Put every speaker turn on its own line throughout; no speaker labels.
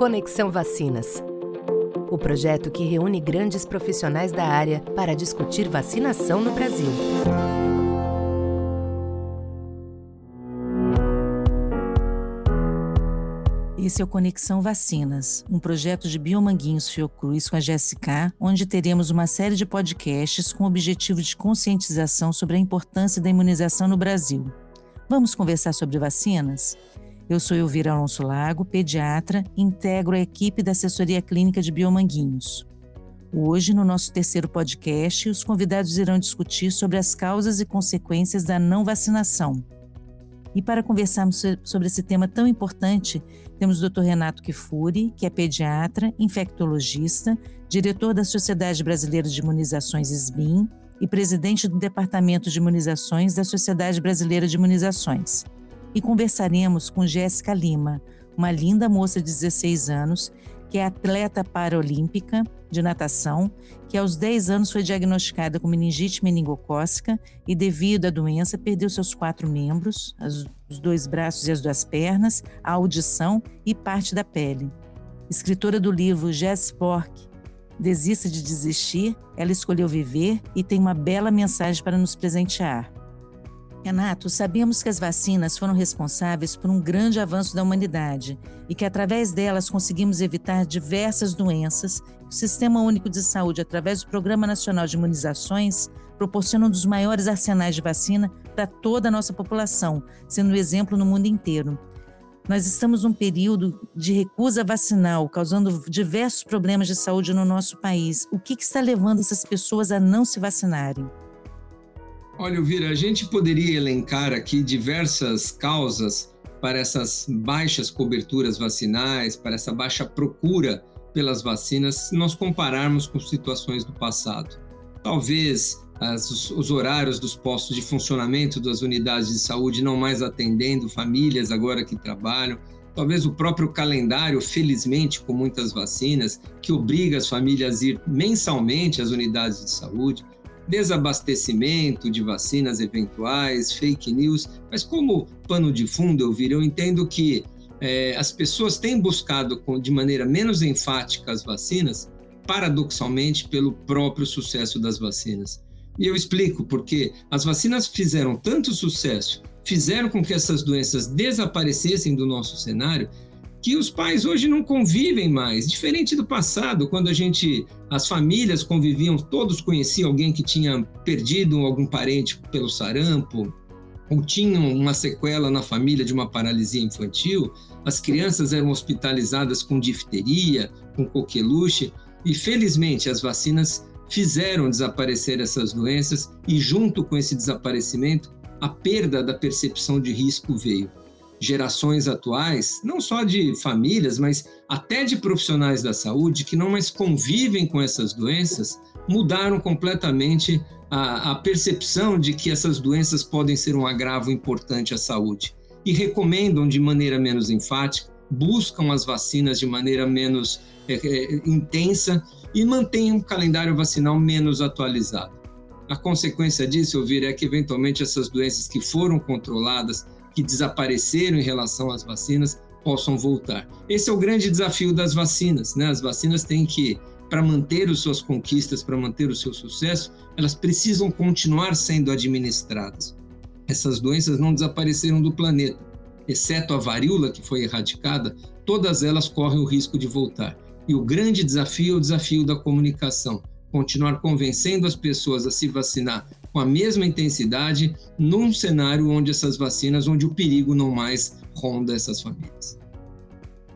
Conexão Vacinas. O projeto que reúne grandes profissionais da área para discutir vacinação no Brasil.
Esse é o Conexão Vacinas, um projeto de Biomanguinhos Fiocruz com a GSK, onde teremos uma série de podcasts com o objetivo de conscientização sobre a importância da imunização no Brasil. Vamos conversar sobre vacinas? Eu sou Elvira Alonso Lago, pediatra, integro a equipe da assessoria clínica de Biomanguinhos. Hoje, no nosso terceiro podcast, os convidados irão discutir sobre as causas e consequências da não vacinação. E para conversarmos sobre esse tema tão importante, temos o Dr. Renato Kifuri, que é pediatra, infectologista, diretor da Sociedade Brasileira de Imunizações SBIM e presidente do Departamento de Imunizações da Sociedade Brasileira de Imunizações. E conversaremos com Jéssica Lima, uma linda moça de 16 anos que é atleta paralímpica de natação, que aos 10 anos foi diagnosticada com meningite meningocócica e, devido à doença, perdeu seus quatro membros, os dois braços e as duas pernas, a audição e parte da pele. Escritora do livro Jess Pork, Desista de Desistir, ela escolheu viver e tem uma bela mensagem para nos presentear. Renato, sabemos que as vacinas foram responsáveis por um grande avanço da humanidade e que através delas conseguimos evitar diversas doenças. O Sistema Único de Saúde, através do Programa Nacional de Imunizações, proporciona um dos maiores arsenais de vacina para toda a nossa população, sendo um exemplo no mundo inteiro. Nós estamos num período de recusa vacinal, causando diversos problemas de saúde no nosso país. O que, que está levando essas pessoas a não se vacinarem?
Olha, Elvira, a gente poderia elencar aqui diversas causas para essas baixas coberturas vacinais, para essa baixa procura pelas vacinas, se nós compararmos com situações do passado. Talvez as, os horários dos postos de funcionamento das unidades de saúde não mais atendendo famílias agora que trabalham, talvez o próprio calendário, felizmente, com muitas vacinas, que obriga as famílias a ir mensalmente às unidades de saúde desabastecimento de vacinas eventuais, fake news, mas como pano de fundo, eu vir, eu entendo que é, as pessoas têm buscado de maneira menos enfática as vacinas, paradoxalmente pelo próprio sucesso das vacinas. E eu explico porque as vacinas fizeram tanto sucesso, fizeram com que essas doenças desaparecessem do nosso cenário, que os pais hoje não convivem mais, diferente do passado, quando a gente, as famílias conviviam, todos conheciam alguém que tinha perdido algum parente pelo sarampo, ou tinham uma sequela na família de uma paralisia infantil, as crianças eram hospitalizadas com difteria, com coqueluche, e felizmente as vacinas fizeram desaparecer essas doenças e junto com esse desaparecimento, a perda da percepção de risco veio gerações atuais, não só de famílias, mas até de profissionais da saúde que não mais convivem com essas doenças, mudaram completamente a, a percepção de que essas doenças podem ser um agravo importante à saúde e recomendam de maneira menos enfática, buscam as vacinas de maneira menos é, é, intensa e mantêm um calendário vacinal menos atualizado. A consequência disso, eu vir, é que eventualmente essas doenças que foram controladas que desapareceram em relação às vacinas possam voltar. Esse é o grande desafio das vacinas, né? As vacinas têm que, para manter as suas conquistas, para manter o seu sucesso, elas precisam continuar sendo administradas. Essas doenças não desapareceram do planeta, exceto a varíola que foi erradicada, todas elas correm o risco de voltar. E o grande desafio é o desafio da comunicação, continuar convencendo as pessoas a se vacinar com a mesma intensidade num cenário onde essas vacinas, onde o perigo não mais ronda essas famílias.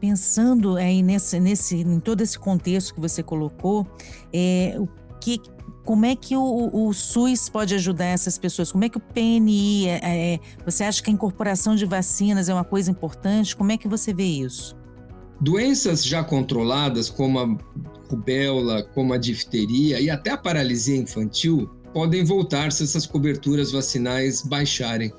Pensando aí nesse, nesse, em todo esse contexto que você colocou, é, o que, como é que o, o, SUS pode ajudar essas pessoas? Como é que o PNI, é, é, você acha que a incorporação de vacinas é uma coisa importante? Como é que você vê isso?
Doenças já controladas, como a rubéola, como a difteria e até a paralisia infantil, podem voltar se essas coberturas vacinais baixarem.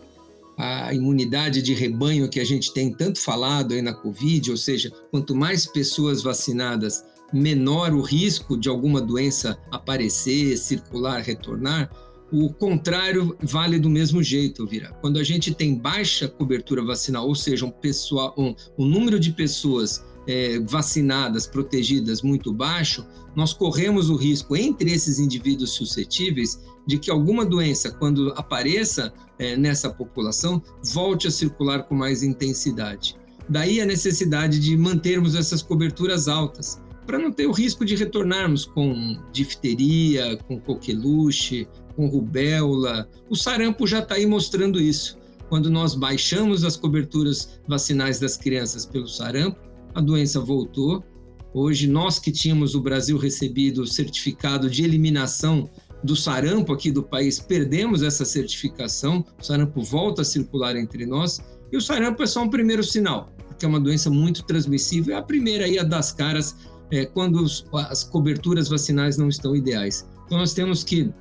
A imunidade de rebanho que a gente tem tanto falado aí na Covid, ou seja, quanto mais pessoas vacinadas, menor o risco de alguma doença aparecer, circular, retornar. O contrário vale do mesmo jeito, Vira. Quando a gente tem baixa cobertura vacinal, ou seja, um, pessoal, um, um número de pessoas é, vacinadas, protegidas, muito baixo, nós corremos o risco, entre esses indivíduos suscetíveis, de que alguma doença, quando apareça é, nessa população, volte a circular com mais intensidade. Daí a necessidade de mantermos essas coberturas altas, para não ter o risco de retornarmos com difteria, com coqueluche, com rubéola. O sarampo já está aí mostrando isso. Quando nós baixamos as coberturas vacinais das crianças pelo sarampo, a doença voltou. Hoje, nós que tínhamos o Brasil recebido o certificado de eliminação do sarampo aqui do país, perdemos essa certificação, o sarampo volta a circular entre nós, e o sarampo é só um primeiro sinal, porque é uma doença muito transmissível, é a primeira aí a das caras é, quando os, as coberturas vacinais não estão ideais. Então nós temos que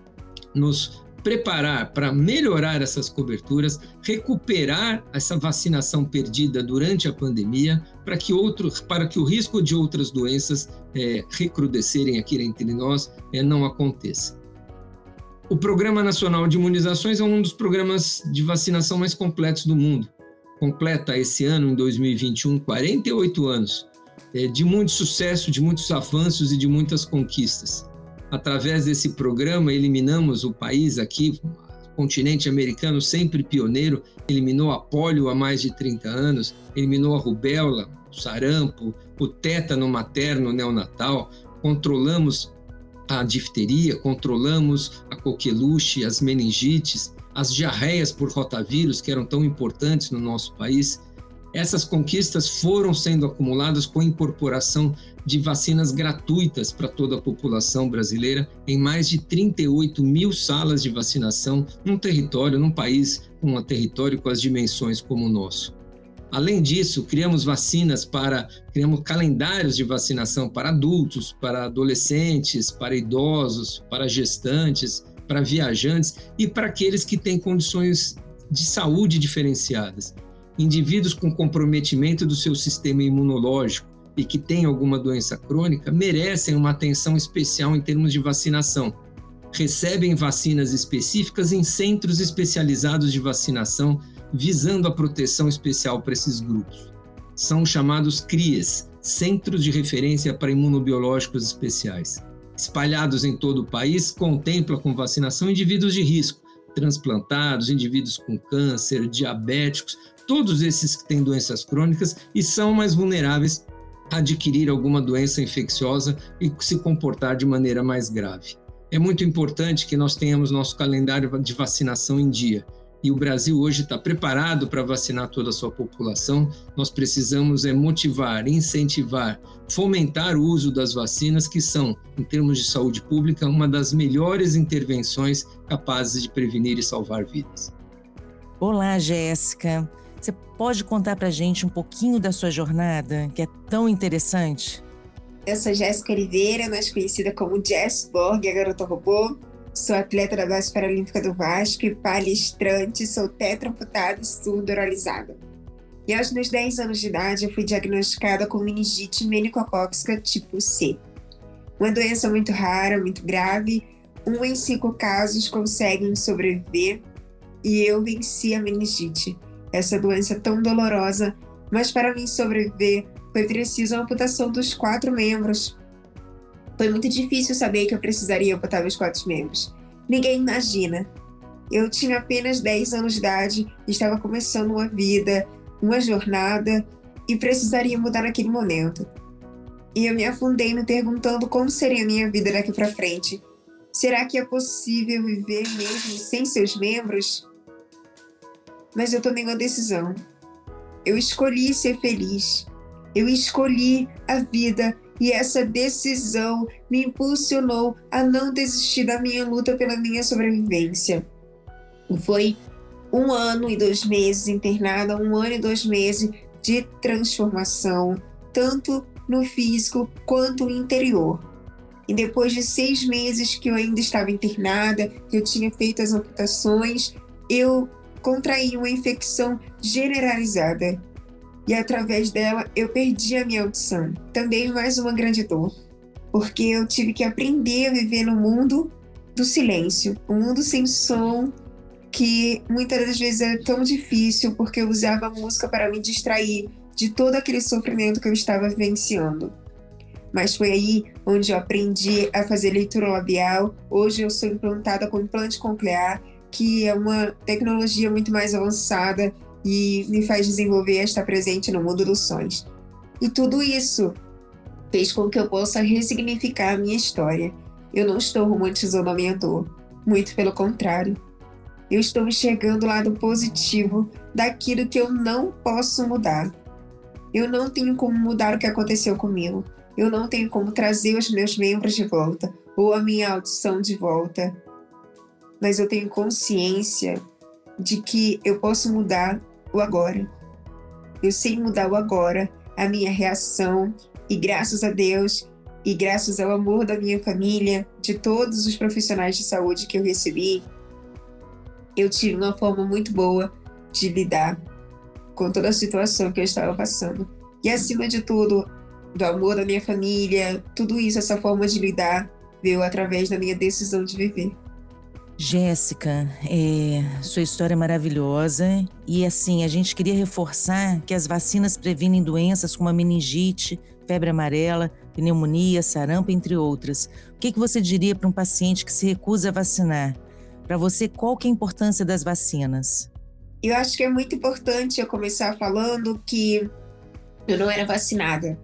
nos preparar para melhorar essas coberturas, recuperar essa vacinação perdida durante a pandemia, para que, outro, para que o risco de outras doenças é, recrudescerem aqui entre nós é, não aconteça. O Programa Nacional de Imunizações é um dos programas de vacinação mais completos do mundo. Completa esse ano, em 2021, 48 anos é, de muito sucesso, de muitos avanços e de muitas conquistas. Através desse programa, eliminamos o país aqui, continente americano sempre pioneiro, eliminou a polio há mais de 30 anos, eliminou a rubéola, o sarampo, o tétano materno neonatal, controlamos a difteria, controlamos a coqueluche, as meningites, as diarreias por rotavírus, que eram tão importantes no nosso país. Essas conquistas foram sendo acumuladas com a incorporação de vacinas gratuitas para toda a população brasileira em mais de 38 mil salas de vacinação num território, num país um território com as dimensões como o nosso. Além disso, criamos vacinas para, criamos calendários de vacinação para adultos, para adolescentes, para idosos, para gestantes, para viajantes e para aqueles que têm condições de saúde diferenciadas. Indivíduos com comprometimento do seu sistema imunológico e que têm alguma doença crônica merecem uma atenção especial em termos de vacinação. Recebem vacinas específicas em centros especializados de vacinação visando a proteção especial para esses grupos. São chamados CRIES, Centros de Referência para Imunobiológicos Especiais. Espalhados em todo o país, contempla com vacinação indivíduos de risco, transplantados, indivíduos com câncer, diabéticos, todos esses que têm doenças crônicas e são mais vulneráveis a adquirir alguma doença infecciosa e se comportar de maneira mais grave. É muito importante que nós tenhamos nosso calendário de vacinação em dia e o Brasil hoje está preparado para vacinar toda a sua população, nós precisamos é motivar, incentivar, fomentar o uso das vacinas, que são, em termos de saúde pública, uma das melhores intervenções capazes de prevenir e salvar vidas.
Olá, Jéssica. Você pode contar para a gente um pouquinho da sua jornada, que é tão interessante?
Eu sou Jéssica Oliveira, mais conhecida como Jess Borg, a garota robô. Sou atleta da base paralímpica do Vasco e palestrante, sou tetraamputada e surdo oralizada. E aos meus 10 anos de idade, eu fui diagnosticada com meningite meningocócica tipo C. Uma doença muito rara, muito grave. Um em cinco casos conseguem sobreviver e eu venci a meningite. Essa doença tão dolorosa, mas para mim sobreviver foi preciso a amputação dos quatro membros foi muito difícil saber que eu precisaria botar meus quatro membros. Ninguém imagina. Eu tinha apenas 10 anos de idade, estava começando uma vida, uma jornada e precisaria mudar naquele momento. E eu me afundei me perguntando como seria a minha vida daqui para frente. Será que é possível viver mesmo sem seus membros? Mas eu tomei uma decisão. Eu escolhi ser feliz. Eu escolhi a vida e essa decisão me impulsionou a não desistir da minha luta pela minha sobrevivência. Foi um ano e dois meses internada, um ano e dois meses de transformação, tanto no físico quanto no interior. E depois de seis meses que eu ainda estava internada, que eu tinha feito as amputações, eu contraí uma infecção generalizada e através dela eu perdi a minha audição. Também mais uma grande dor, porque eu tive que aprender a viver no mundo do silêncio, um mundo sem som que muitas das vezes era tão difícil porque eu usava a música para me distrair, de todo aquele sofrimento que eu estava vivenciando. Mas foi aí onde eu aprendi a fazer leitura labial. Hoje eu sou implantada com implante coclear, que é uma tecnologia muito mais avançada e me faz desenvolver estar presente no mundo dos sonhos. E tudo isso fez com que eu possa ressignificar a minha história. Eu não estou romantizando a minha dor, muito pelo contrário. Eu estou enxergando o lado positivo daquilo que eu não posso mudar. Eu não tenho como mudar o que aconteceu comigo. Eu não tenho como trazer os meus membros de volta ou a minha audição de volta. Mas eu tenho consciência de que eu posso mudar o agora. Eu sei mudar o agora, a minha reação, e graças a Deus e graças ao amor da minha família, de todos os profissionais de saúde que eu recebi, eu tive uma forma muito boa de lidar com toda a situação que eu estava passando. E acima de tudo, do amor da minha família, tudo isso, essa forma de lidar, veio através da minha decisão de viver.
Jéssica, é, sua história é maravilhosa e assim a gente queria reforçar que as vacinas previnem doenças como a meningite, febre amarela, pneumonia, sarampo, entre outras. O que, que você diria para um paciente que se recusa a vacinar? Para você, qual que é a importância das vacinas?
Eu acho que é muito importante eu começar falando que eu não era vacinada.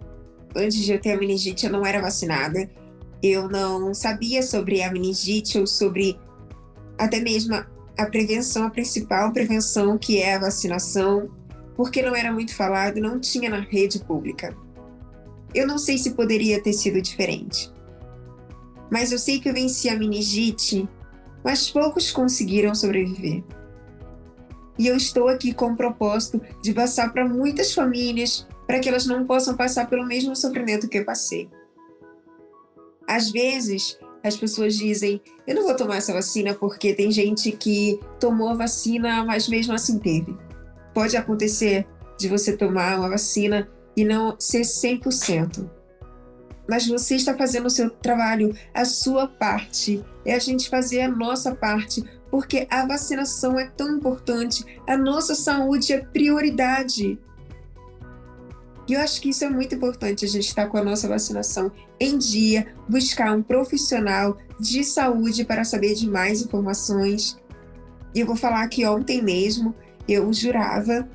Antes de eu ter a meningite, eu não era vacinada. Eu não sabia sobre a meningite ou sobre até mesmo a prevenção, a principal prevenção, que é a vacinação, porque não era muito falado, não tinha na rede pública. Eu não sei se poderia ter sido diferente. Mas eu sei que eu venci a meningite, mas poucos conseguiram sobreviver. E eu estou aqui com o propósito de passar para muitas famílias para que elas não possam passar pelo mesmo sofrimento que eu passei. Às vezes, as pessoas dizem: eu não vou tomar essa vacina porque tem gente que tomou a vacina, mas mesmo assim teve. Pode acontecer de você tomar uma vacina e não ser 100%. Mas você está fazendo o seu trabalho, a sua parte. É a gente fazer a nossa parte, porque a vacinação é tão importante, a nossa saúde é prioridade. E eu acho que isso é muito importante, a gente estar com a nossa vacinação em dia, buscar um profissional de saúde para saber de mais informações. E eu vou falar que ontem mesmo eu jurava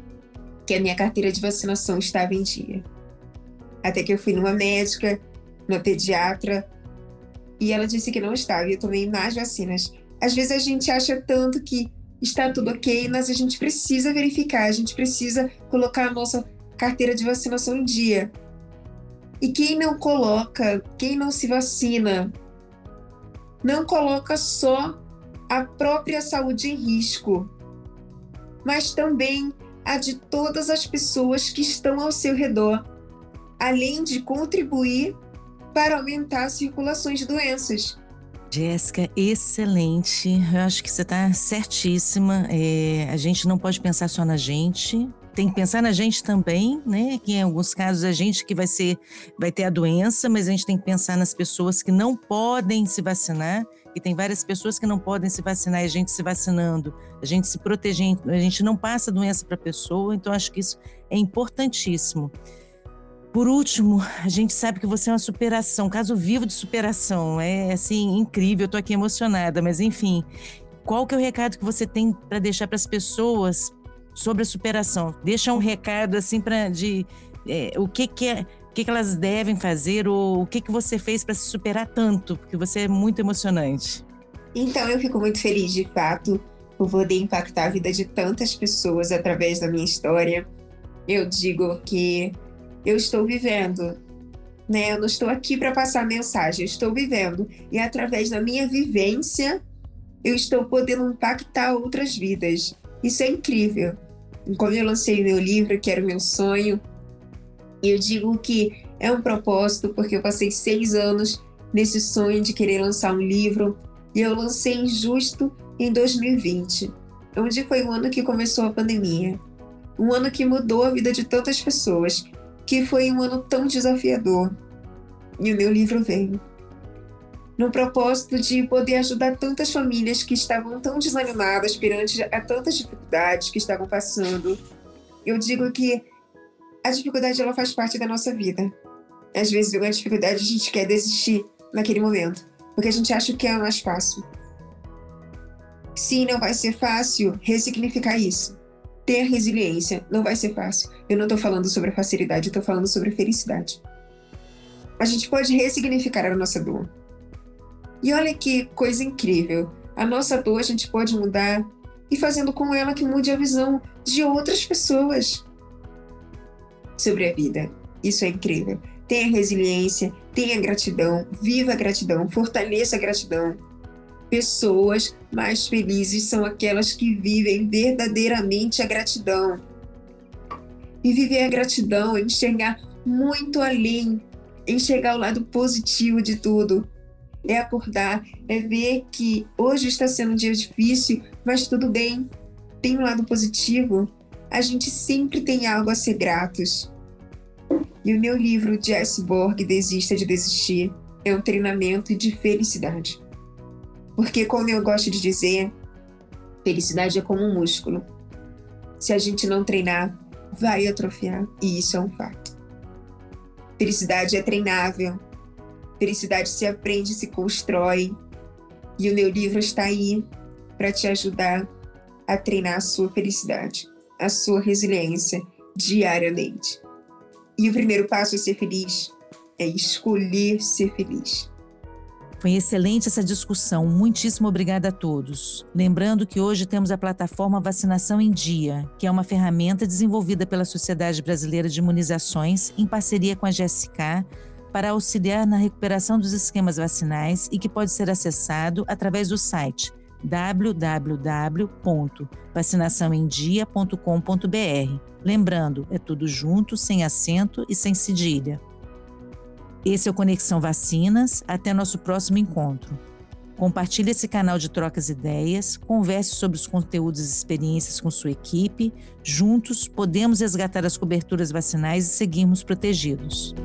que a minha carteira de vacinação estava em dia. Até que eu fui numa médica, numa pediatra, e ela disse que não estava, e eu tomei mais vacinas. Às vezes a gente acha tanto que está tudo ok, mas a gente precisa verificar, a gente precisa colocar a nossa carteira de vacinação em dia. E quem não coloca, quem não se vacina, não coloca só a própria saúde em risco, mas também a de todas as pessoas que estão ao seu redor, além de contribuir para aumentar a circulação de doenças.
Jéssica, excelente. Eu acho que você está certíssima. É, a gente não pode pensar só na gente. Tem que pensar na gente também, né? Que em alguns casos a gente que vai ser, vai ter a doença, mas a gente tem que pensar nas pessoas que não podem se vacinar e tem várias pessoas que não podem se vacinar e a gente se vacinando, a gente se protegendo, a gente não passa a doença para a pessoa, então acho que isso é importantíssimo. Por último, a gente sabe que você é uma superação, caso vivo de superação, é assim incrível, eu tô aqui emocionada, mas enfim, qual que é o recado que você tem para deixar para as pessoas sobre a superação? Deixa um recado assim para de é, o que que é que, que elas devem fazer ou o que, que você fez para se superar tanto, porque você é muito emocionante.
Então, eu fico muito feliz, de fato, por poder impactar a vida de tantas pessoas através da minha história. Eu digo que eu estou vivendo, né? Eu não estou aqui para passar mensagem, eu estou vivendo. E através da minha vivência, eu estou podendo impactar outras vidas. Isso é incrível. Quando eu lancei meu livro, que era o meu sonho, eu digo que é um propósito porque eu passei seis anos nesse sonho de querer lançar um livro e eu lancei justo em 2020, onde foi o ano que começou a pandemia. Um ano que mudou a vida de tantas pessoas, que foi um ano tão desafiador. E o meu livro veio. No propósito de poder ajudar tantas famílias que estavam tão desanimadas perante a tantas dificuldades que estavam passando. Eu digo que A dificuldade ela faz parte da nossa vida. Às vezes, uma dificuldade a gente quer desistir naquele momento, porque a gente acha que é mais fácil. Sim, não vai ser fácil ressignificar isso. Ter resiliência não vai ser fácil. Eu não estou falando sobre facilidade, eu estou falando sobre felicidade. A gente pode ressignificar a nossa dor. E olha que coisa incrível. A nossa dor a gente pode mudar e fazendo com ela que mude a visão de outras pessoas sobre a vida. Isso é incrível. Tenha resiliência, tenha gratidão, viva a gratidão, fortaleça a gratidão. Pessoas mais felizes são aquelas que vivem verdadeiramente a gratidão. E viver a gratidão é enxergar muito além, enxergar o lado positivo de tudo. É acordar, é ver que hoje está sendo um dia difícil, mas tudo bem, tem um lado positivo. A gente sempre tem algo a ser gratos. E o meu livro Jess Borg Desista de Desistir é um treinamento de felicidade. Porque, como eu gosto de dizer, felicidade é como um músculo. Se a gente não treinar, vai atrofiar, e isso é um fato. Felicidade é treinável. Felicidade se aprende, se constrói. E o meu livro está aí para te ajudar a treinar a sua felicidade, a sua resiliência diariamente. E o primeiro passo é ser feliz, é escolher ser feliz.
Foi excelente essa discussão. Muitíssimo obrigada a todos. Lembrando que hoje temos a plataforma Vacinação em Dia, que é uma ferramenta desenvolvida pela Sociedade Brasileira de Imunizações em parceria com a GSK para auxiliar na recuperação dos esquemas vacinais e que pode ser acessado através do site www.vacinaçãoemdia.com.br. Lembrando, é tudo junto, sem acento e sem cedilha. Esse é o Conexão Vacinas. Até nosso próximo encontro. Compartilhe esse canal de trocas ideias, converse sobre os conteúdos e experiências com sua equipe. Juntos, podemos resgatar as coberturas vacinais e seguirmos protegidos.